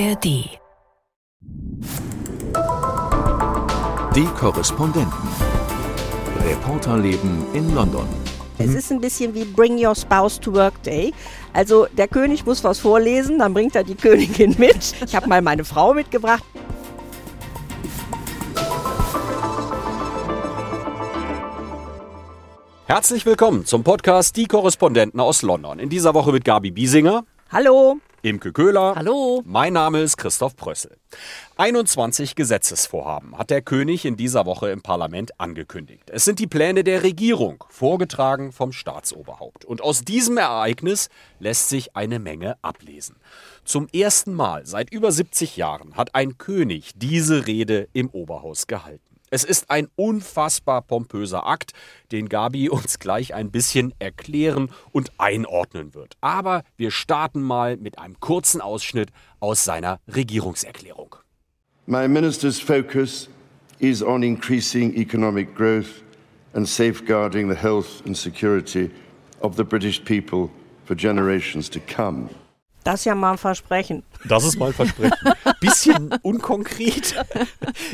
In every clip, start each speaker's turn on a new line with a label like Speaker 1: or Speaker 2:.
Speaker 1: ARD.
Speaker 2: Die Korrespondenten. Reporterleben in London.
Speaker 3: Es ist ein bisschen wie Bring Your Spouse to Work Day. Also der König muss was vorlesen, dann bringt er die Königin mit. Ich habe mal meine Frau mitgebracht.
Speaker 4: Herzlich willkommen zum Podcast Die Korrespondenten aus London. In dieser Woche mit Gabi Biesinger,
Speaker 3: Hallo.
Speaker 4: Imke Köhler.
Speaker 5: Hallo.
Speaker 4: Mein Name ist Christoph Prössel. 21 Gesetzesvorhaben hat der König in dieser Woche im Parlament angekündigt. Es sind die Pläne der Regierung, vorgetragen vom Staatsoberhaupt. Und aus diesem Ereignis lässt sich eine Menge ablesen. Zum ersten Mal seit über 70 Jahren hat ein König diese Rede im Oberhaus gehalten. Es ist ein unfassbar pompöser Akt, den Gabi uns gleich ein bisschen erklären und einordnen wird. Aber wir starten mal mit einem kurzen Ausschnitt aus seiner Regierungserklärung.
Speaker 6: My minister's focus is on increasing economic growth and safeguarding the health and security of the British people for generations to come.
Speaker 3: Das ist ja mal ein Versprechen.
Speaker 4: Das ist mal Versprechen. Bisschen unkonkret.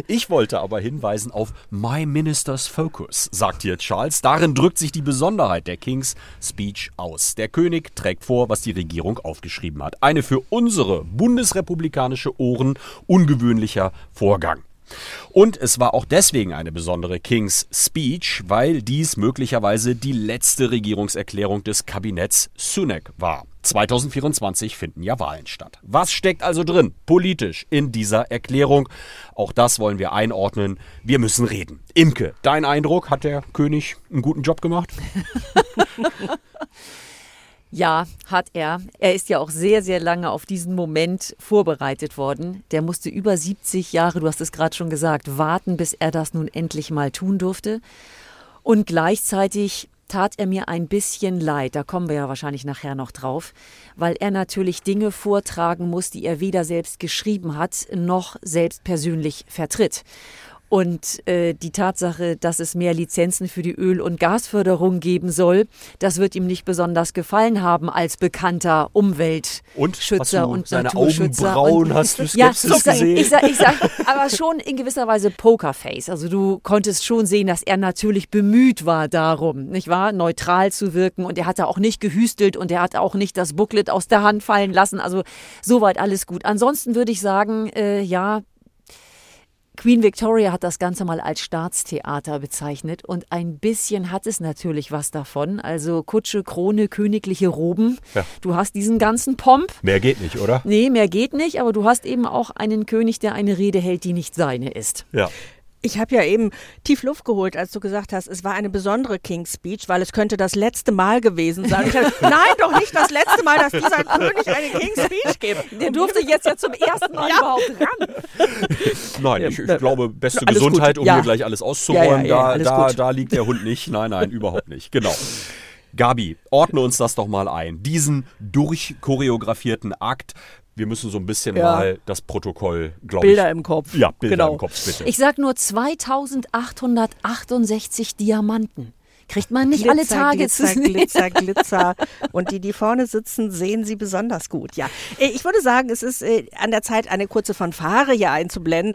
Speaker 4: Ich wollte aber hinweisen auf My Minister's Focus, sagt hier Charles. Darin drückt sich die Besonderheit der King's Speech aus. Der König trägt vor, was die Regierung aufgeschrieben hat. Eine für unsere bundesrepublikanische Ohren ungewöhnlicher Vorgang. Und es war auch deswegen eine besondere King's Speech, weil dies möglicherweise die letzte Regierungserklärung des Kabinetts Sunak war. 2024 finden ja Wahlen statt. Was steckt also drin, politisch, in dieser Erklärung? Auch das wollen wir einordnen. Wir müssen reden. Imke, dein Eindruck, hat der König einen guten Job gemacht?
Speaker 5: Ja, hat er. Er ist ja auch sehr, sehr lange auf diesen Moment vorbereitet worden. Der musste über 70 Jahre, du hast es gerade schon gesagt, warten, bis er das nun endlich mal tun durfte. Und gleichzeitig tat er mir ein bisschen leid, da kommen wir ja wahrscheinlich nachher noch drauf, weil er natürlich Dinge vortragen muss, die er weder selbst geschrieben hat, noch selbst persönlich vertritt. Und äh, die Tatsache, dass es mehr Lizenzen für die Öl- und Gasförderung geben soll, das wird ihm nicht besonders gefallen haben als bekannter Umweltschützer und,
Speaker 4: und seine
Speaker 5: Naturschützer.
Speaker 4: Augenbrauen
Speaker 5: und,
Speaker 4: hast du
Speaker 5: ja,
Speaker 4: skeptisch
Speaker 5: ich sag,
Speaker 4: gesehen?
Speaker 5: ich sag, ich sag, aber schon in gewisser Weise Pokerface. Also du konntest schon sehen, dass er natürlich bemüht war darum, nicht wahr, neutral zu wirken. Und er hatte auch nicht gehüstelt und er hat auch nicht das Booklet aus der Hand fallen lassen. Also soweit alles gut. Ansonsten würde ich sagen, äh, ja, Queen Victoria hat das Ganze mal als Staatstheater bezeichnet und ein bisschen hat es natürlich was davon. Also Kutsche, Krone, königliche Roben.
Speaker 4: Ja.
Speaker 5: Du hast diesen ganzen Pomp.
Speaker 4: Mehr geht nicht, oder?
Speaker 5: Nee, mehr geht nicht, aber du hast eben auch einen König, der eine Rede hält, die nicht seine ist.
Speaker 4: Ja.
Speaker 3: Ich habe ja eben tief Luft geholt, als du gesagt hast, es war eine besondere King's Speech, weil es könnte das letzte Mal gewesen sein. Hab, Nein, doch nicht das letzte Mal, dass dieser König eine King's Speech gibt.
Speaker 5: Der durfte jetzt ja zum ersten Mal
Speaker 3: Ja.
Speaker 5: überhaupt ran.
Speaker 4: Nein, ich, ich glaube, beste
Speaker 3: Alles gut.
Speaker 4: Gesundheit, um
Speaker 3: Ja.
Speaker 4: hier gleich alles auszuräumen.
Speaker 3: Ja, ja, ja,
Speaker 4: da,
Speaker 3: alles
Speaker 4: da,
Speaker 3: gut.
Speaker 4: da liegt der Hund nicht. Nein, nein, überhaupt nicht. Genau. Gabi, ordne uns das doch mal ein. Diesen durchchoreografierten Akt. Wir müssen so ein bisschen
Speaker 3: Ja.
Speaker 4: mal das Protokoll, glaube ich.
Speaker 3: Bilder im Kopf.
Speaker 4: Ja, Bilder
Speaker 3: Genau.
Speaker 4: im Kopf, bitte.
Speaker 5: Ich sag nur 2868 Diamanten. Kriegt man nicht alle Tage
Speaker 3: Glitzer,
Speaker 5: zu
Speaker 3: Glitzer, Glitzer. Und die, die vorne sitzen, sehen sie besonders gut. Ja, Äh, ich würde sagen, es ist äh, an der Zeit, eine kurze Fanfare hier einzublenden.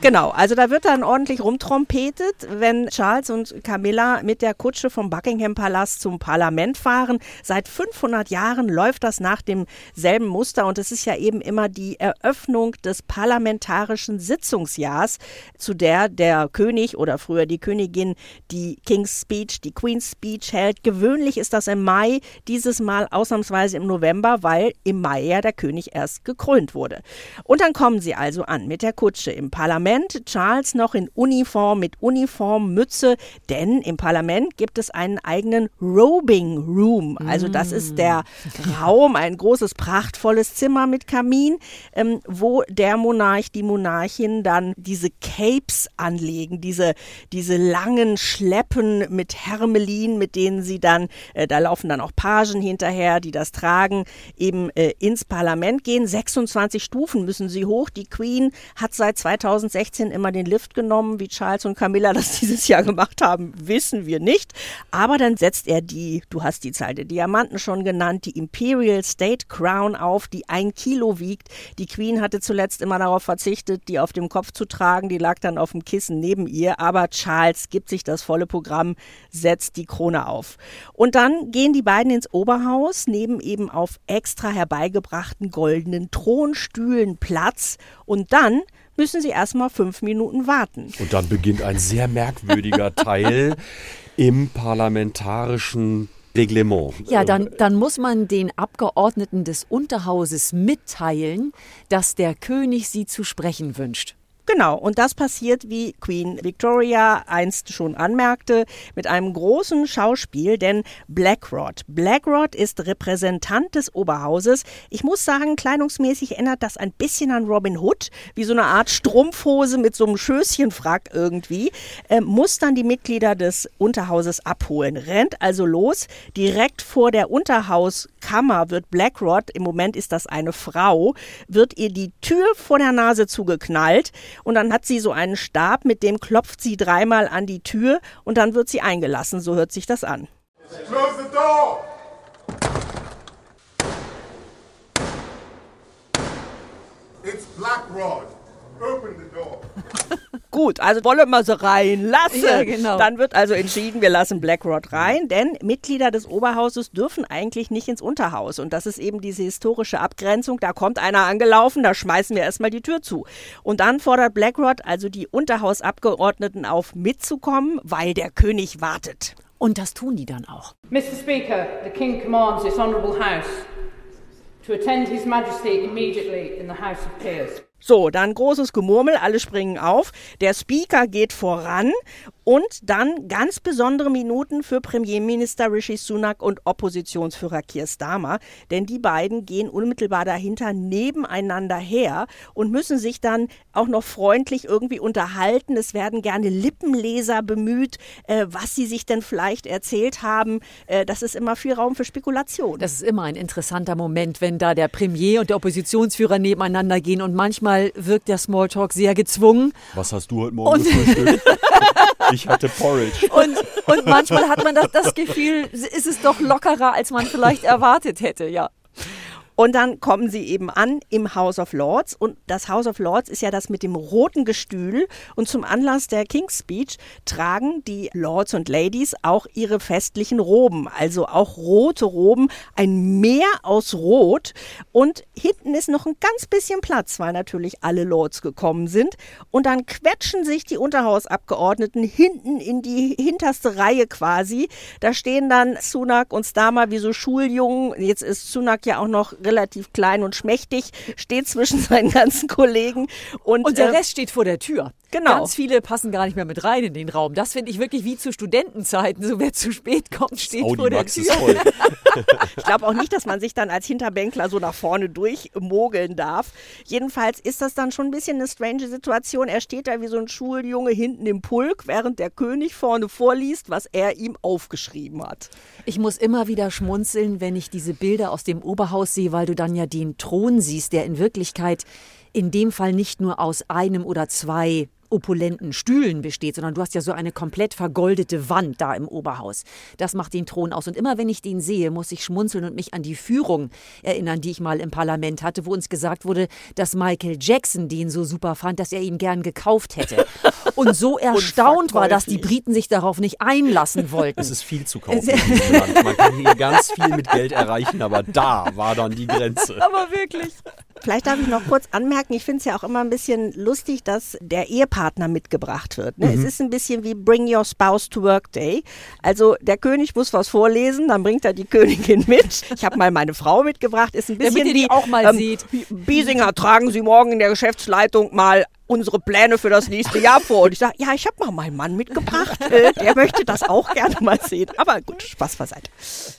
Speaker 3: Genau, also da wird dann ordentlich rumtrompetet, wenn Charles und Camilla mit der Kutsche vom Buckingham Palast zum Parlament fahren. Seit 500 Jahren läuft das nach demselben Muster und es ist ja eben immer die Eröffnung des parlamentarischen Sitzungsjahrs, zu der der König oder früher die Königin die King's Speech, die Queen's Speech hält. Gewöhnlich ist das im Mai, dieses Mal ausnahmsweise im November, weil im Mai ja der König erst gekrönt wurde. Und dann kommen sie also an mit der Kutsche im Parlament. Charles noch in Uniform mit Uniformmütze, denn im Parlament gibt es einen eigenen Robing Room. Also das ist der Raum, ein großes, prachtvolles Zimmer mit Kamin, ähm, wo der Monarch, die Monarchin dann diese Capes anlegen, diese, diese langen Schleppen mit Hermelin, mit denen sie dann, äh, da laufen dann auch Pagen hinterher, die das tragen, eben äh, ins Parlament gehen. 26 Stufen müssen sie hoch. Die Queen hat seit 2006 16 immer den Lift genommen, wie Charles und Camilla das dieses Jahr gemacht haben, wissen wir nicht. Aber dann setzt er die, du hast die Zahl der Diamanten schon genannt, die Imperial State Crown auf, die ein Kilo wiegt. Die Queen hatte zuletzt immer darauf verzichtet, die auf dem Kopf zu tragen. Die lag dann auf dem Kissen neben ihr. Aber Charles gibt sich das volle Programm, setzt die Krone auf. Und dann gehen die beiden ins Oberhaus, neben eben auf extra herbeigebrachten goldenen Thronstühlen Platz. Und dann müssen sie erstmal fünf Minuten warten.
Speaker 4: Und dann beginnt ein sehr merkwürdiger Teil im parlamentarischen Reglement.
Speaker 5: Ja, dann, dann muss man den Abgeordneten des Unterhauses mitteilen, dass der König sie zu sprechen wünscht.
Speaker 3: Genau, und das passiert, wie Queen Victoria einst schon anmerkte, mit einem großen Schauspiel, denn Blackrod. Blackrod ist Repräsentant des Oberhauses. Ich muss sagen, kleidungsmäßig erinnert das ein bisschen an Robin Hood, wie so eine Art Strumpfhose mit so einem Schößchenfrack irgendwie, äh, muss dann die Mitglieder des Unterhauses abholen, rennt also los, direkt vor der Unterhauskammer wird Blackrod, im Moment ist das eine Frau, wird ihr die Tür vor der Nase zugeknallt und dann hat sie so einen Stab, mit dem klopft sie dreimal an die Tür und dann wird sie eingelassen. So hört sich das an. Close the door! It's Blackrod. Open the door. Gut, also wollen wir sie reinlassen. Ja, genau. Dann wird also entschieden, wir lassen Blackrod rein, denn Mitglieder des Oberhauses dürfen eigentlich nicht ins Unterhaus. Und das ist eben diese historische Abgrenzung. Da kommt einer angelaufen, da schmeißen wir erstmal die Tür zu. Und dann fordert Blackrod also die Unterhausabgeordneten auf, mitzukommen, weil der König wartet.
Speaker 5: Und das tun die dann auch.
Speaker 1: Mr. Speaker, the King commands this honourable House to attend His Majesty immediately in the House of Peers.
Speaker 3: So, dann großes Gemurmel, alle springen auf. Der Speaker geht voran und dann ganz besondere Minuten für Premierminister Rishi Sunak und Oppositionsführer Keir Starmer, denn die beiden gehen unmittelbar dahinter nebeneinander her und müssen sich dann auch noch freundlich irgendwie unterhalten. Es werden gerne Lippenleser bemüht, äh, was sie sich denn vielleicht erzählt haben. Äh, das ist immer viel Raum für Spekulation.
Speaker 5: Das ist immer ein interessanter Moment, wenn da der Premier und der Oppositionsführer nebeneinander gehen und manchmal wirkt der Smalltalk sehr gezwungen.
Speaker 4: Was hast du heute Morgen gefrühstückt? Ich hatte Porridge.
Speaker 5: Und, und manchmal hat man das, das Gefühl, ist es doch lockerer, als man vielleicht erwartet hätte, ja.
Speaker 3: Und dann kommen sie eben an im House of Lords. Und das House of Lords ist ja das mit dem roten Gestühl. Und zum Anlass der King's Speech tragen die Lords und Ladies auch ihre festlichen Roben. Also auch rote Roben, ein Meer aus Rot. Und hinten ist noch ein ganz bisschen Platz, weil natürlich alle Lords gekommen sind. Und dann quetschen sich die Unterhausabgeordneten hinten in die hinterste Reihe quasi. Da stehen dann Sunak und Starmer wie so Schuljungen. Jetzt ist Sunak ja auch noch relativ klein und schmächtig, steht zwischen seinen ganzen Kollegen. Und,
Speaker 5: und der äh, Rest steht vor der Tür.
Speaker 3: Genau.
Speaker 5: Ganz viele passen gar nicht mehr mit rein in den Raum. Das finde ich wirklich wie zu Studentenzeiten. So wer zu spät kommt, steht
Speaker 4: oh,
Speaker 5: vor der
Speaker 4: Max
Speaker 5: Tür.
Speaker 3: ich glaube auch nicht, dass man sich dann als Hinterbänkler so nach vorne durchmogeln darf. Jedenfalls ist das dann schon ein bisschen eine strange Situation. Er steht da wie so ein Schuljunge hinten im Pulk, während der König vorne vorliest, was er ihm aufgeschrieben hat.
Speaker 5: Ich muss immer wieder schmunzeln, wenn ich diese Bilder aus dem Oberhaus sehe, weil du dann ja den Thron siehst, der in Wirklichkeit in dem Fall nicht nur aus einem oder zwei opulenten Stühlen besteht, sondern du hast ja so eine komplett vergoldete Wand da im Oberhaus. Das macht den Thron aus. Und immer wenn ich den sehe, muss ich schmunzeln und mich an die Führung erinnern, die ich mal im Parlament hatte, wo uns gesagt wurde, dass Michael Jackson den so super fand, dass er ihn gern gekauft hätte. Und so erstaunt war, dass die Briten sich darauf nicht einlassen wollten.
Speaker 4: Es ist viel zu kaufen. Man kann hier ganz viel mit Geld erreichen, aber da war dann die Grenze.
Speaker 5: Aber wirklich.
Speaker 3: Vielleicht darf ich noch kurz anmerken, ich finde es ja auch immer ein bisschen lustig, dass der Ehepartner mitgebracht wird. Ne? Mhm. Es ist ein bisschen wie Bring Your Spouse to Work Day. Also der König muss was vorlesen, dann bringt er die Königin mit. Ich habe mal meine Frau mitgebracht, ist ein bisschen
Speaker 5: Damit
Speaker 3: wie
Speaker 5: auch mal ähm, sieht.
Speaker 3: Biesinger, tragen Sie morgen in der Geschäftsleitung mal unsere Pläne für das nächste Jahr vor. Und ich sage, ja, ich habe mal meinen Mann mitgebracht. Äh, der möchte das auch gerne mal sehen. Aber gut, Spaß beiseite.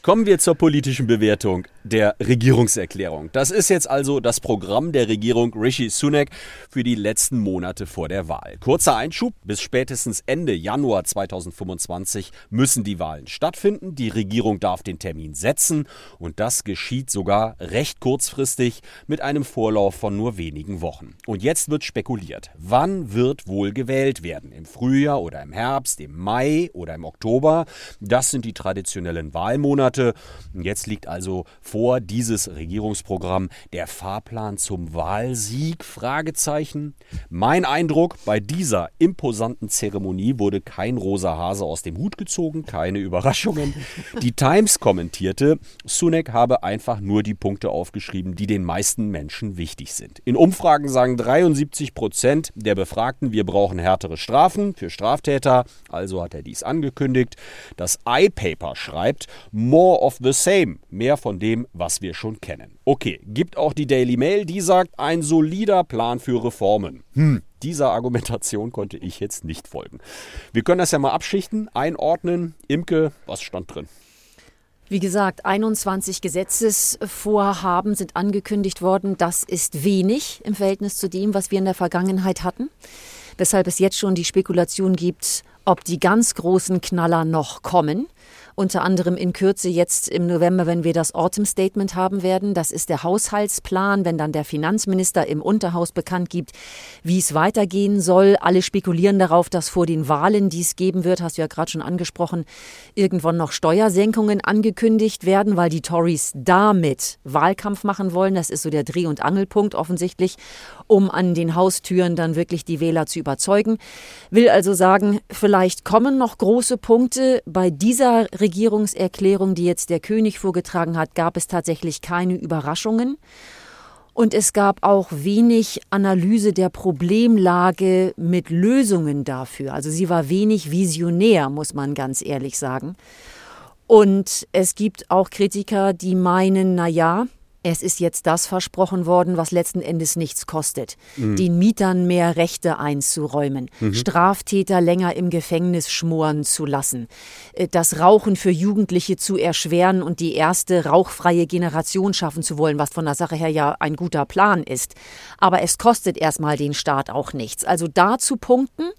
Speaker 4: Kommen wir zur politischen Bewertung der Regierungserklärung. Das ist jetzt also das Programm der Regierung Rishi Sunak für die letzten Monate vor der Wahl. Kurzer Einschub, bis spätestens Ende Januar 2025 müssen die Wahlen stattfinden. Die Regierung darf den Termin setzen und das geschieht sogar recht kurzfristig mit einem Vorlauf von nur wenigen Wochen. Und jetzt wird spekuliert. Wann wird wohl gewählt werden? Im Frühjahr oder im Herbst, im Mai oder im Oktober? Das sind die traditionellen Wahlmonate. Jetzt liegt also vor dieses Regierungsprogramm der Fahrplan zum Wahlsieg? Fragezeichen. Mein Eindruck, bei dieser imposanten Zeremonie wurde kein rosa Hase aus dem Hut gezogen, keine Überraschungen. Die Times kommentierte, Sunak habe einfach nur die Punkte aufgeschrieben, die den meisten Menschen wichtig sind. In Umfragen sagen 73 Prozent der Befragten, wir brauchen härtere Strafen für Straftäter. Also hat er dies angekündigt. Das iPaper schreibt, more of the same, mehr von dem, was wir schon kennen. Okay, gibt auch die Daily Mail, die sagt, ein solider Plan für Reformen. Hm, dieser Argumentation konnte ich jetzt nicht folgen. Wir können das ja mal abschichten, einordnen. Imke, was stand drin?
Speaker 5: Wie gesagt, 21 Gesetzesvorhaben sind angekündigt worden. Das ist wenig im Verhältnis zu dem, was wir in der Vergangenheit hatten. Weshalb es jetzt schon die Spekulation gibt, ob die ganz großen Knaller noch kommen unter anderem in Kürze jetzt im November, wenn wir das Autumn Statement haben werden. Das ist der Haushaltsplan, wenn dann der Finanzminister im Unterhaus bekannt gibt, wie es weitergehen soll. Alle spekulieren darauf, dass vor den Wahlen, die es geben wird, hast du ja gerade schon angesprochen, irgendwann noch Steuersenkungen angekündigt werden, weil die Tories damit Wahlkampf machen wollen. Das ist so der Dreh- und Angelpunkt offensichtlich, um an den Haustüren dann wirklich die Wähler zu überzeugen. Will also sagen, vielleicht kommen noch große Punkte bei dieser Regierung Regierungserklärung, die jetzt der König vorgetragen hat, gab es tatsächlich keine Überraschungen. Und es gab auch wenig Analyse der Problemlage mit Lösungen dafür. Also sie war wenig visionär, muss man ganz ehrlich sagen. Und es gibt auch Kritiker, die meinen, na ja, es ist jetzt das versprochen worden, was letzten Endes nichts kostet. Mhm. Den Mietern mehr Rechte einzuräumen, mhm. Straftäter länger im Gefängnis schmoren zu lassen, äh, das Rauchen für Jugendliche zu erschweren und die erste rauchfreie Generation schaffen zu wollen, was von der Sache her ja ein guter Plan ist. Aber es kostet erstmal den Staat auch nichts. Also da zu punkten,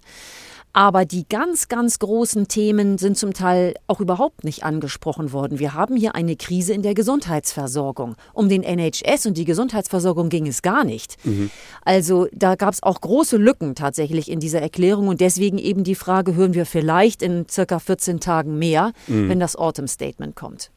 Speaker 5: aber die ganz, ganz großen Themen sind zum Teil auch überhaupt nicht angesprochen worden. Wir haben hier eine Krise in der Gesundheitsversorgung. Um den NHS und die Gesundheitsversorgung ging es gar nicht. Mhm. Also da gab es auch große Lücken tatsächlich in dieser Erklärung und deswegen eben die Frage, hören wir vielleicht in circa 14 Tagen mehr, mhm. wenn das Autumn Statement kommt.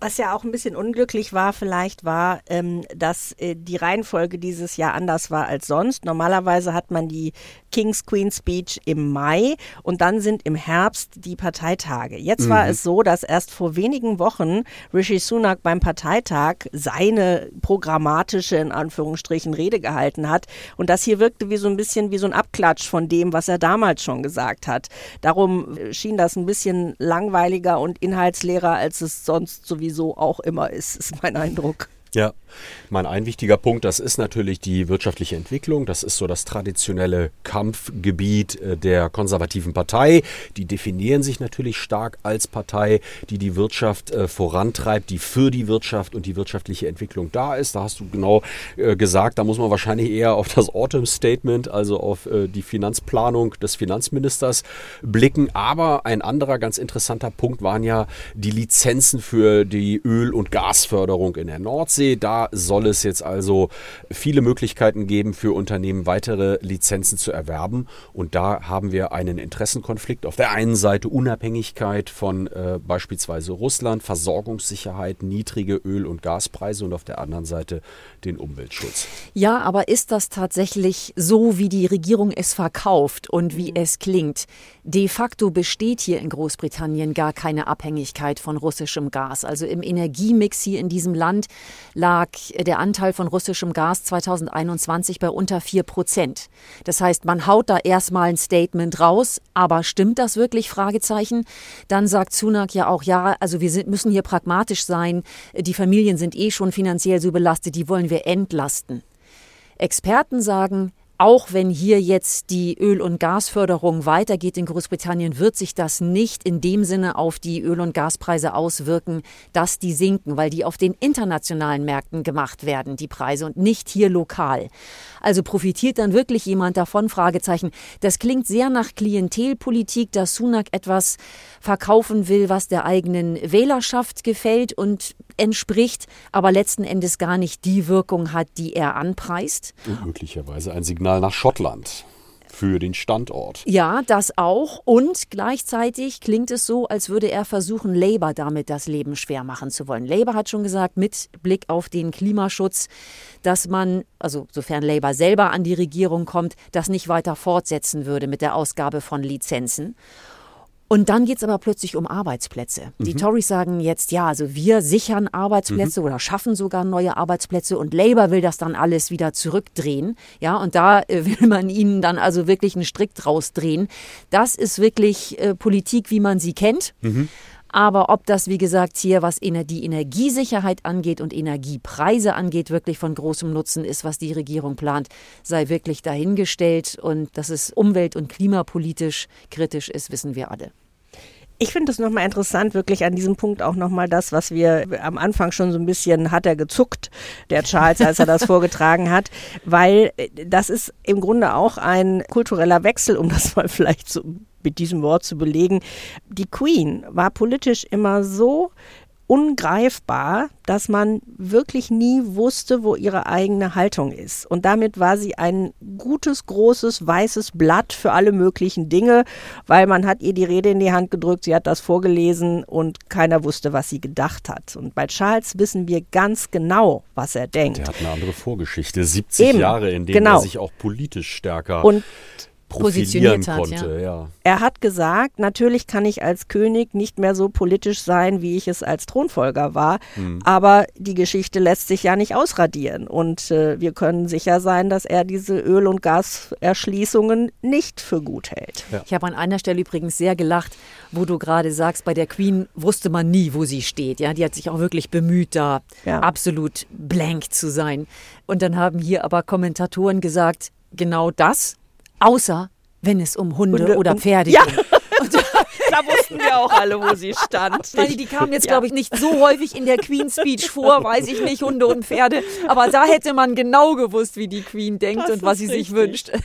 Speaker 3: Was ja auch ein bisschen unglücklich war, vielleicht war, ähm, dass äh, die Reihenfolge dieses Jahr anders war als sonst. Normalerweise hat man die King's Queen Speech im Mai und dann sind im Herbst die Parteitage. Jetzt mhm. war es so, dass erst vor wenigen Wochen Rishi Sunak beim Parteitag seine programmatische, in Anführungsstrichen, Rede gehalten hat. Und das hier wirkte wie so ein bisschen wie so ein Abklatsch von dem, was er damals schon gesagt hat. Darum äh, schien das ein bisschen langweiliger und inhaltsleerer, als es sonst sowieso so auch immer ist, ist mein Eindruck.
Speaker 4: Ja, mein ein wichtiger Punkt, das ist natürlich die wirtschaftliche Entwicklung. Das ist so das traditionelle Kampfgebiet äh, der konservativen Partei. Die definieren sich natürlich stark als Partei, die die Wirtschaft äh, vorantreibt, die für die Wirtschaft und die wirtschaftliche Entwicklung da ist. Da hast du genau äh, gesagt, da muss man wahrscheinlich eher auf das Autumn Statement, also auf die Finanzplanung des Finanzministers blicken. Aber ein anderer ganz interessanter Punkt waren ja die Lizenzen für die Öl- und Gasförderung in der Nordsee. Nordsee. Da soll es jetzt also viele Möglichkeiten geben für Unternehmen, weitere Lizenzen zu erwerben. Und da haben wir einen Interessenkonflikt. Auf der einen Seite Unabhängigkeit von äh, beispielsweise Russland, Versorgungssicherheit, niedrige Öl- und Gaspreise und auf der anderen Seite den Umweltschutz.
Speaker 5: Ja, aber ist das tatsächlich so, wie die Regierung es verkauft und wie es klingt? De facto besteht hier in Großbritannien gar keine Abhängigkeit von russischem Gas. Also im Energiemix hier in diesem Land lag der Anteil von russischem Gas 2021 bei unter 4 Prozent. Das heißt, man haut da erstmal ein Statement raus, aber stimmt das wirklich? Fragezeichen. Dann sagt Sunak ja auch, ja, also wir sind, müssen hier pragmatisch sein. Die Familien sind eh schon finanziell so belastet, die wollen wir entlasten. Experten sagen, auch wenn hier jetzt die Öl- und Gasförderung weitergeht in Großbritannien, wird sich das nicht in dem Sinne auf die Öl- und Gaspreise auswirken, dass die sinken, weil die auf den internationalen Märkten gemacht werden, die Preise, und nicht hier lokal. Also profitiert dann wirklich jemand davon? Fragezeichen. Das klingt sehr nach Klientelpolitik, dass Sunak etwas verkaufen will, was der eigenen Wählerschaft gefällt. Und entspricht, aber letzten Endes gar nicht die Wirkung hat, die er anpreist.
Speaker 4: Und möglicherweise ein Signal nach Schottland für den Standort.
Speaker 5: Ja, das auch. Und gleichzeitig klingt es so, als würde er versuchen, Labour damit das Leben schwer machen zu wollen. Labour hat schon gesagt, mit Blick auf den Klimaschutz, dass man, also sofern Labour selber an die Regierung kommt, das nicht weiter fortsetzen würde mit der Ausgabe von Lizenzen. Und dann geht es aber plötzlich um Arbeitsplätze. Mhm. Die Tories sagen jetzt, ja, also wir sichern Arbeitsplätze mhm. oder schaffen sogar neue Arbeitsplätze und Labour will das dann alles wieder zurückdrehen. Ja, und da äh, will man ihnen dann also wirklich einen Strick draus drehen. Das ist wirklich äh, Politik, wie man sie kennt. Mhm. Aber ob das, wie gesagt, hier, was die Energiesicherheit angeht und Energiepreise angeht, wirklich von großem Nutzen ist, was die Regierung plant, sei wirklich dahingestellt. Und dass es umwelt- und klimapolitisch kritisch ist, wissen wir alle.
Speaker 3: Ich finde es nochmal interessant, wirklich an diesem Punkt auch nochmal das, was wir am Anfang schon so ein bisschen hat er gezuckt, der Charles, als er das vorgetragen hat, weil äh, das ist im Grunde auch ein kultureller Wechsel, um das mal vielleicht so mit diesem Wort zu belegen. Die Queen war politisch immer so ungreifbar, dass man wirklich nie wusste, wo ihre eigene Haltung ist. Und damit war sie ein gutes, großes, weißes Blatt für alle möglichen Dinge, weil man hat ihr die Rede in die Hand gedrückt, sie hat das vorgelesen und keiner wusste, was sie gedacht hat. Und bei Charles wissen wir ganz genau, was er denkt.
Speaker 4: Der hat eine andere Vorgeschichte, 70
Speaker 3: Eben,
Speaker 4: Jahre, in denen
Speaker 3: genau.
Speaker 4: er sich auch politisch stärker
Speaker 3: und
Speaker 5: positioniert hat,
Speaker 4: konnte. Ja.
Speaker 3: Er hat gesagt, natürlich kann ich als König nicht mehr so politisch sein, wie ich es als Thronfolger war,
Speaker 4: Hm.
Speaker 3: aber die Geschichte lässt sich ja nicht ausradieren. Und äh, wir können sicher sein, dass er diese Öl- und Gaserschließungen nicht für gut hält.
Speaker 5: Ich habe an einer Stelle übrigens sehr gelacht, wo du gerade sagst, bei der Queen wusste man nie, wo sie steht. Ja, die hat sich auch wirklich bemüht, da
Speaker 3: Ja.
Speaker 5: absolut blank zu sein. Und dann haben hier aber Kommentatoren gesagt, genau das, außer wenn es um Hunde,
Speaker 3: Hunde
Speaker 5: oder
Speaker 3: und-
Speaker 5: Pferde
Speaker 3: Ja.
Speaker 5: ging.
Speaker 3: Da wussten wir auch alle, wo sie stand.
Speaker 5: Ich meine, die kamen jetzt,
Speaker 3: Ja.
Speaker 5: glaube ich, nicht so häufig in der Queen Speech vor, weiß ich nicht, Hunde und Pferde. Aber da hätte man genau gewusst, wie die Queen denkt
Speaker 3: Das
Speaker 5: und was sie sich
Speaker 3: richtig.
Speaker 5: wünscht.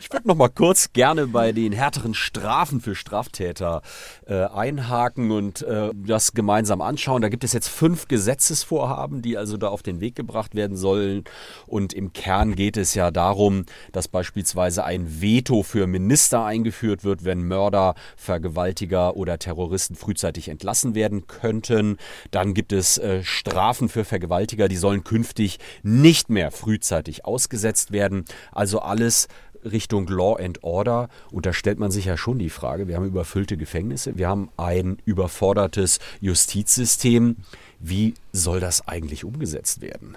Speaker 4: Ich würde noch mal kurz gerne bei den härteren Strafen für Straftäter äh, einhaken und äh, das gemeinsam anschauen. Da gibt es jetzt fünf Gesetzesvorhaben, die also da auf den Weg gebracht werden sollen. Und im Kern geht es ja darum, dass beispielsweise ein Veto für Minister eingeführt wird, wenn Mörder, Vergewaltiger oder Terroristen frühzeitig entlassen werden könnten. Dann gibt es äh, Strafen für Vergewaltiger, die sollen künftig nicht mehr frühzeitig ausgesetzt werden. Also alles Richtung Law and Order. Und da stellt man sich ja schon die Frage, wir haben überfüllte Gefängnisse, wir haben ein überfordertes Justizsystem. Wie soll das eigentlich umgesetzt werden?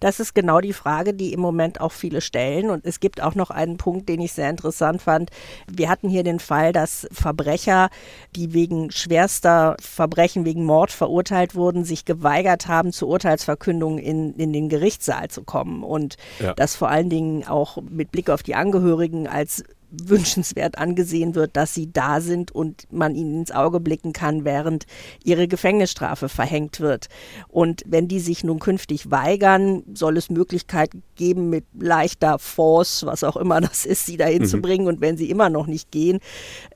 Speaker 3: Das ist genau die Frage, die im Moment auch viele stellen. Und es gibt auch noch einen Punkt, den ich sehr interessant fand. Wir hatten hier den Fall, dass Verbrecher, die wegen schwerster Verbrechen, wegen Mord verurteilt wurden, sich geweigert haben, zur Urteilsverkündung in, in den Gerichtssaal zu kommen. Und
Speaker 4: Ja.
Speaker 3: das vor allen Dingen auch mit Blick auf die Angehörigen als wünschenswert angesehen wird, dass sie da sind und man ihnen ins Auge blicken kann, während ihre Gefängnisstrafe verhängt wird. Und wenn die sich nun künftig weigern, soll es Möglichkeiten geben, mit leichter Force, was auch immer das ist, sie dahin zu bringen. Und wenn sie immer noch nicht gehen,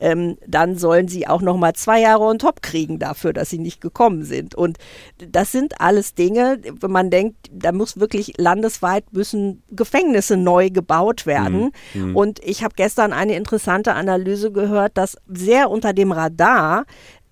Speaker 3: ähm, dann sollen sie auch noch mal zwei Jahre on top kriegen dafür, dass sie nicht gekommen sind. Und das sind alles Dinge, wenn man denkt, da muss wirklich landesweit müssen Gefängnisse neu gebaut werden. Und ich habe gestern eine interessante Analyse gehört, dass sehr unter dem Radar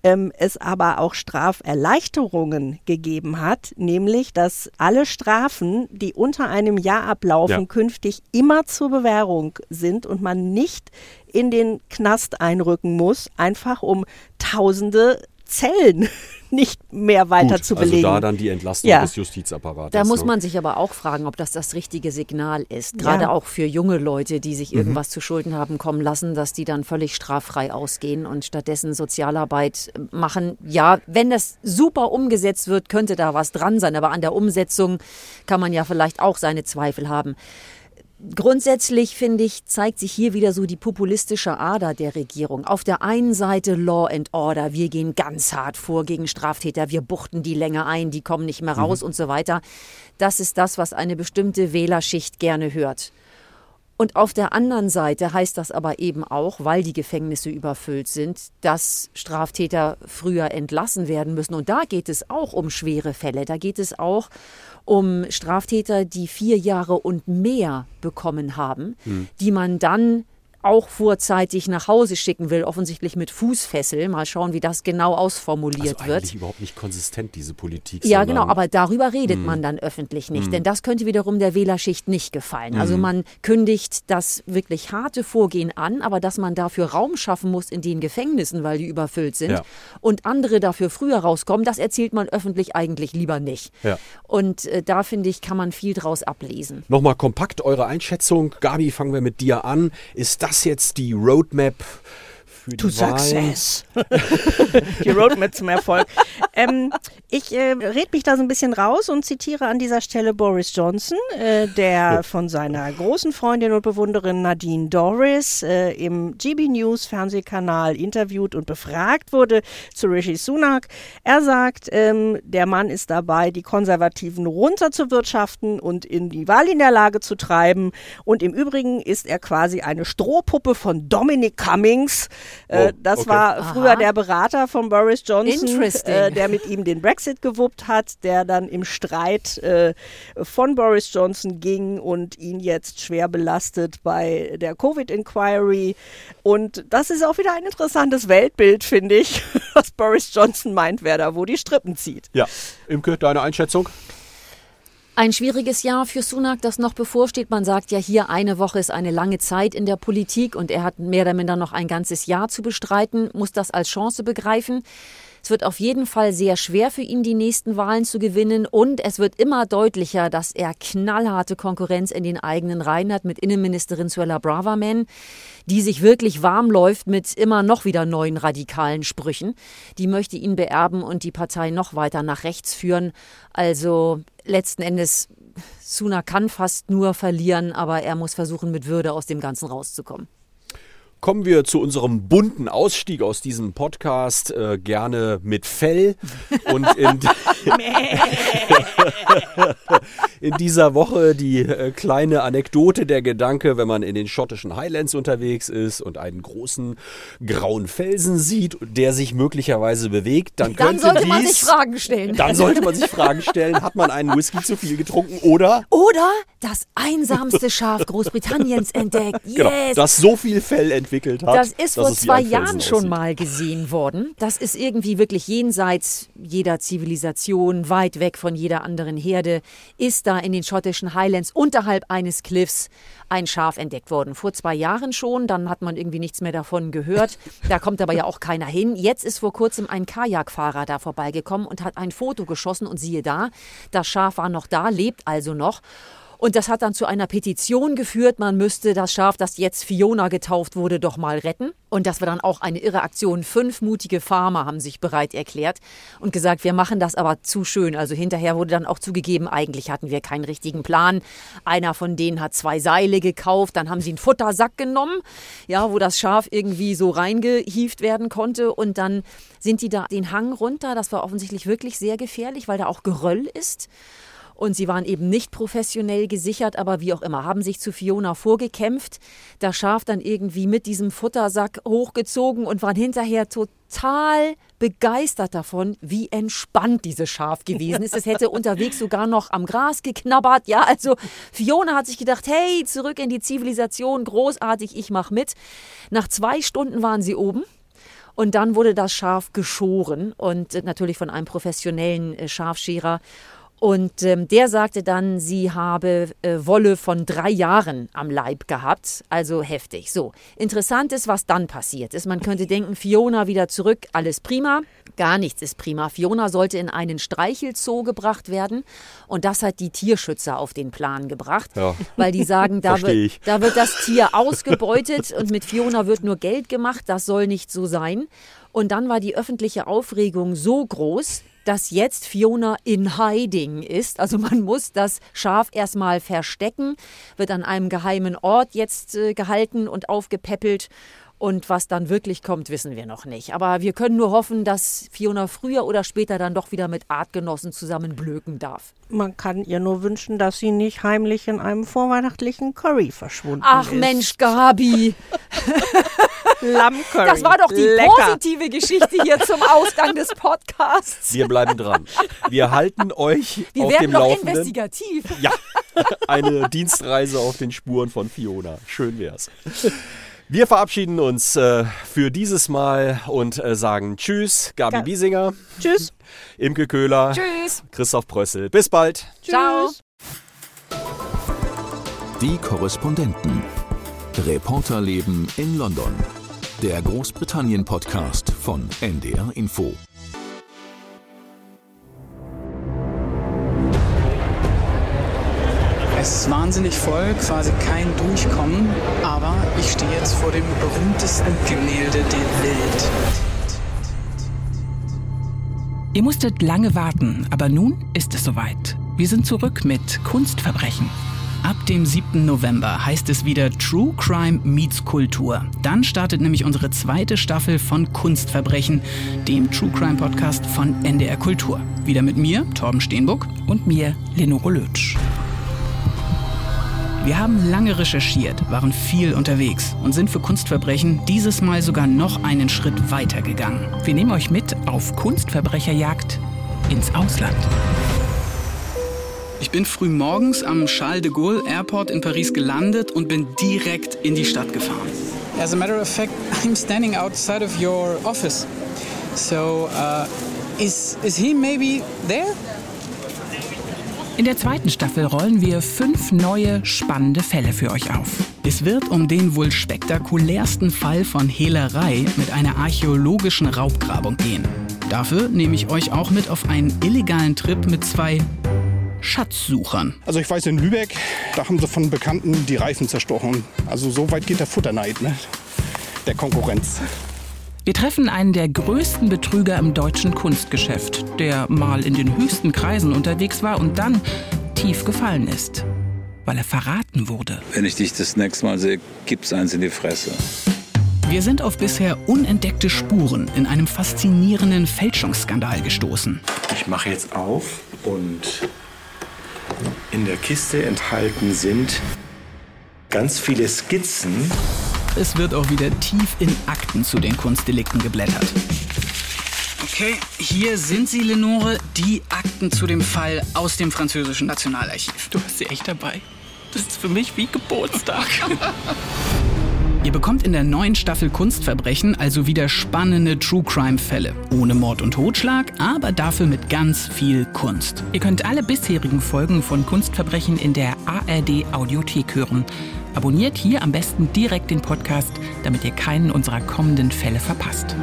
Speaker 3: ähm, es aber auch Straferleichterungen gegeben hat, nämlich dass alle Strafen, die unter einem Jahr ablaufen,
Speaker 4: Ja.
Speaker 3: künftig immer zur Bewährung sind und man nicht in den Knast einrücken muss, einfach um tausende Zellen nicht mehr weiter
Speaker 4: Gut,
Speaker 3: zu
Speaker 4: also
Speaker 3: belegen.
Speaker 4: da dann die Entlastung
Speaker 3: Ja.
Speaker 4: des Justizapparates.
Speaker 5: Da muss
Speaker 4: ne?
Speaker 5: man sich aber auch fragen, ob das das richtige Signal ist. Gerade
Speaker 3: Ja.
Speaker 5: auch für junge Leute, die sich irgendwas zu Schulden haben kommen lassen, dass die dann völlig straffrei ausgehen und stattdessen Sozialarbeit machen. Ja, wenn das super umgesetzt wird, könnte da was dran sein. Aber an der Umsetzung kann man ja vielleicht auch seine Zweifel haben. Grundsätzlich finde ich, zeigt sich hier wieder so die populistische Ader der Regierung. Auf der einen Seite Law and Order, wir gehen ganz hart vor gegen Straftäter, wir buchten die länger ein, die kommen nicht mehr raus und so weiter. Das ist das, was eine bestimmte Wählerschicht gerne hört. Und auf der anderen Seite heißt das aber eben auch, weil die Gefängnisse überfüllt sind, dass Straftäter früher entlassen werden müssen. Und da geht es auch um schwere Fälle. Da geht es auch um Straftäter, die vier Jahre und mehr bekommen haben, hm. die man dann auch vorzeitig nach Hause schicken will, offensichtlich mit Fußfessel. Mal schauen, wie das genau ausformuliert
Speaker 4: also
Speaker 5: wird.
Speaker 4: Eigentlich überhaupt nicht konsistent, diese Politik.
Speaker 5: Ja, genau, aber darüber redet mm. man dann öffentlich nicht, mm. denn das könnte wiederum der Wählerschicht nicht gefallen. Mm. Also hm. man kündigt das wirklich harte Vorgehen an, aber dass man dafür Raum schaffen muss in den Gefängnissen, weil die überfüllt sind ja. und andere dafür früher rauskommen, das erzählt man öffentlich eigentlich lieber nicht. Ja. Und äh, da finde ich, kann man viel draus ablesen.
Speaker 4: Nochmal kompakt eure Einschätzung. Gabi, fangen wir mit dir an. Ist das jetzt die Roadmap für
Speaker 3: to die Wahlen. success. die Roadmap zum Erfolg. Ähm, ich äh, red mich da so ein bisschen raus und zitiere an dieser Stelle Boris Johnson, äh, der von seiner großen Freundin und Bewunderin Nadine Doris äh, im GB News Fernsehkanal interviewt und befragt wurde zu Rishi Sunak. Er sagt, ähm, der Mann ist dabei, die Konservativen runterzuwirtschaften und in die Wahl in der Lage zu treiben. Und im Übrigen ist er quasi eine Strohpuppe von Dominic Cummings, äh, oh, das okay. war früher Aha. der Berater von Boris Johnson, äh, der mit ihm den Brexit gewuppt hat, der dann im Streit äh, von Boris Johnson ging und ihn jetzt schwer belastet bei der Covid-Inquiry. Und das ist auch wieder ein interessantes Weltbild, finde ich, was Boris Johnson meint, wer da wo die Strippen zieht.
Speaker 4: Ja, Imke, deine Einschätzung?
Speaker 5: Ein schwieriges Jahr für Sunak, das noch bevorsteht. Man sagt ja hier, eine Woche ist eine lange Zeit in der Politik und er hat mehr oder minder noch ein ganzes Jahr zu bestreiten, muss das als Chance begreifen. Es wird auf jeden Fall sehr schwer für ihn, die nächsten Wahlen zu gewinnen. Und es wird immer deutlicher, dass er knallharte Konkurrenz in den eigenen Reihen hat mit Innenministerin Suella Braverman, die sich wirklich warm läuft mit immer noch wieder neuen radikalen Sprüchen. Die möchte ihn beerben und die Partei noch weiter nach rechts führen. Also letzten Endes, Suna kann fast nur verlieren, aber er muss versuchen, mit Würde aus dem Ganzen rauszukommen.
Speaker 4: Kommen wir zu unserem bunten Ausstieg aus diesem Podcast, äh, gerne mit Fell. Und in, in dieser Woche die äh, kleine Anekdote, der Gedanke, wenn man in den schottischen Highlands unterwegs ist und einen großen grauen Felsen sieht, der sich möglicherweise bewegt, dann,
Speaker 5: dann
Speaker 4: könnte
Speaker 5: sollte
Speaker 4: dies,
Speaker 5: man sich Fragen stellen.
Speaker 4: Dann sollte man sich Fragen stellen, hat man einen Whisky zu viel getrunken oder?
Speaker 5: Oder das einsamste Schaf Großbritanniens entdeckt. Genau,
Speaker 4: yes. Genau, das so viel Fell entdeckt entwickelt hat.
Speaker 5: Das ist vor zwei Jahren schon mal gesehen worden. Das ist irgendwie wirklich jenseits jeder Zivilisation, weit weg von jeder anderen Herde, ist da in den schottischen Highlands unterhalb eines Cliffs ein Schaf entdeckt worden. Vor zwei Jahren schon, dann hat man irgendwie nichts mehr davon gehört. Da kommt aber ja auch keiner hin. Jetzt ist vor kurzem ein Kajakfahrer da vorbeigekommen und hat ein Foto geschossen und siehe da, das Schaf war noch da, lebt also noch. Und das hat dann zu einer Petition geführt, man müsste das Schaf, das jetzt Fiona getauft wurde, doch mal retten. Und das war dann auch eine irre Aktion. Fünf mutige Farmer haben sich bereit erklärt und gesagt, wir machen das aber zu schön. Also hinterher wurde dann auch zugegeben, eigentlich hatten wir keinen richtigen Plan. Einer von denen hat zwei Seile gekauft, dann haben sie einen Futtersack genommen, ja, wo das Schaf irgendwie so reingehieft werden konnte. Und dann sind die da den Hang runter. Das war offensichtlich wirklich sehr gefährlich, weil da auch Geröll ist und sie waren eben nicht professionell gesichert, aber wie auch immer, haben sich zu Fiona vorgekämpft, das Schaf dann irgendwie mit diesem Futtersack hochgezogen und waren hinterher total begeistert davon, wie entspannt dieses Schaf gewesen ist. Es hätte unterwegs sogar noch am Gras geknabbert. Ja, also Fiona hat sich gedacht, hey, zurück in die Zivilisation, großartig, ich mach mit. Nach zwei Stunden waren sie oben. Und dann wurde das Schaf geschoren und natürlich von einem professionellen äh, Schafscherer. Und ähm, der sagte dann, sie habe äh, Wolle von drei Jahren am Leib gehabt, also heftig. So, interessant ist, was dann passiert ist. Man könnte denken, Fiona wieder zurück, alles prima. Gar nichts ist prima. Fiona sollte in einen Streichelzoo gebracht werden und das hat die Tierschützer auf den Plan gebracht, ja. weil die sagen, da wird, da wird das Tier ausgebeutet und mit Fiona wird nur Geld gemacht, das soll nicht so sein. Und dann war die öffentliche Aufregung so groß, dass jetzt Fiona in Hiding ist. Also man muss das Schaf erstmal verstecken, wird an einem geheimen Ort jetzt äh, gehalten und aufgepäppelt. Und was dann wirklich kommt, wissen wir noch nicht. Aber wir können nur hoffen, dass Fiona früher oder später dann doch wieder mit Artgenossen zusammen blöken darf.
Speaker 3: Man kann ihr nur wünschen, dass sie nicht heimlich in einem vorweihnachtlichen Curry verschwunden
Speaker 5: Ach
Speaker 3: ist.
Speaker 5: Mensch, Gabi.
Speaker 3: Lammcurry.
Speaker 5: Das war doch die
Speaker 3: Lecker.
Speaker 5: positive Geschichte hier zum Ausgang des Podcasts.
Speaker 4: Wir bleiben dran. Wir halten euch
Speaker 5: Wir
Speaker 4: auf
Speaker 5: werden
Speaker 4: dem
Speaker 5: noch
Speaker 4: Laufenden.
Speaker 5: investigativ.
Speaker 4: Ja, eine Dienstreise auf den Spuren von Fiona. Schön wär's. Wir verabschieden uns äh, für dieses Mal und äh, sagen Tschüss, Gabi
Speaker 3: Ga-
Speaker 4: Biesinger,
Speaker 3: Tschüss.
Speaker 4: Imke Köhler,
Speaker 5: Tschüss.
Speaker 4: Christoph Prössel. Bis bald.
Speaker 5: Ciao.
Speaker 2: Die Korrespondenten. Reporterleben in London. Der Großbritannien-Podcast von NDR Info.
Speaker 7: Es ist wahnsinnig voll, quasi kein Durchkommen, aber ich stehe jetzt vor dem berühmtesten Gemälde der Welt.
Speaker 8: Ihr musstet lange warten, aber nun ist es soweit. Wir sind zurück mit Kunstverbrechen. Ab dem 7. November heißt es wieder True Crime meets Kultur. Dann startet nämlich unsere zweite Staffel von Kunstverbrechen, dem True Crime Podcast von NDR Kultur. Wieder mit mir, Torben Steenbuck, und mir, Lenore Lötsch. Wir haben lange recherchiert, waren viel unterwegs und sind für Kunstverbrechen dieses Mal sogar noch einen Schritt weiter gegangen. Wir nehmen euch mit auf Kunstverbrecherjagd ins Ausland. Ich bin früh morgens am Charles de Gaulle Airport in Paris gelandet und bin direkt in die Stadt gefahren.
Speaker 7: As a matter of fact, I'm standing outside of your office. So, uh, is, is he maybe there?
Speaker 8: In der zweiten Staffel rollen wir fünf neue, spannende Fälle für euch auf. Es wird um den wohl spektakulärsten Fall von Hehlerei mit einer archäologischen Raubgrabung gehen. Dafür nehme ich euch auch mit auf einen illegalen Trip mit zwei Schatzsuchern.
Speaker 9: Also ich weiß, in Lübeck, da haben sie von Bekannten die Reifen zerstochen. Also so weit geht der Futterneid, ne? Der Konkurrenz.
Speaker 8: Wir treffen einen der größten Betrüger im deutschen Kunstgeschäft, der mal in den höchsten Kreisen unterwegs war und dann tief gefallen ist, weil er verraten wurde.
Speaker 10: Wenn ich dich das nächste Mal sehe, gibt's eins in die Fresse.
Speaker 8: Wir sind auf bisher unentdeckte Spuren in einem faszinierenden Fälschungsskandal gestoßen.
Speaker 11: Ich mache jetzt auf und in der Kiste enthalten sind ganz viele Skizzen.
Speaker 8: Es wird auch wieder tief in Akten zu den Kunstdelikten geblättert. Okay, hier sind sie, Lenore, die Akten zu dem Fall aus dem französischen Nationalarchiv. Du hast sie echt dabei. Das ist für mich wie Geburtstag. Ihr bekommt in der neuen Staffel Kunstverbrechen also wieder spannende True Crime Fälle. Ohne Mord und Totschlag, aber dafür mit ganz viel Kunst. Ihr könnt alle bisherigen Folgen von Kunstverbrechen in der ARD Audiothek hören. Abonniert hier am besten direkt den Podcast, damit ihr keinen unserer kommenden Fälle verpasst.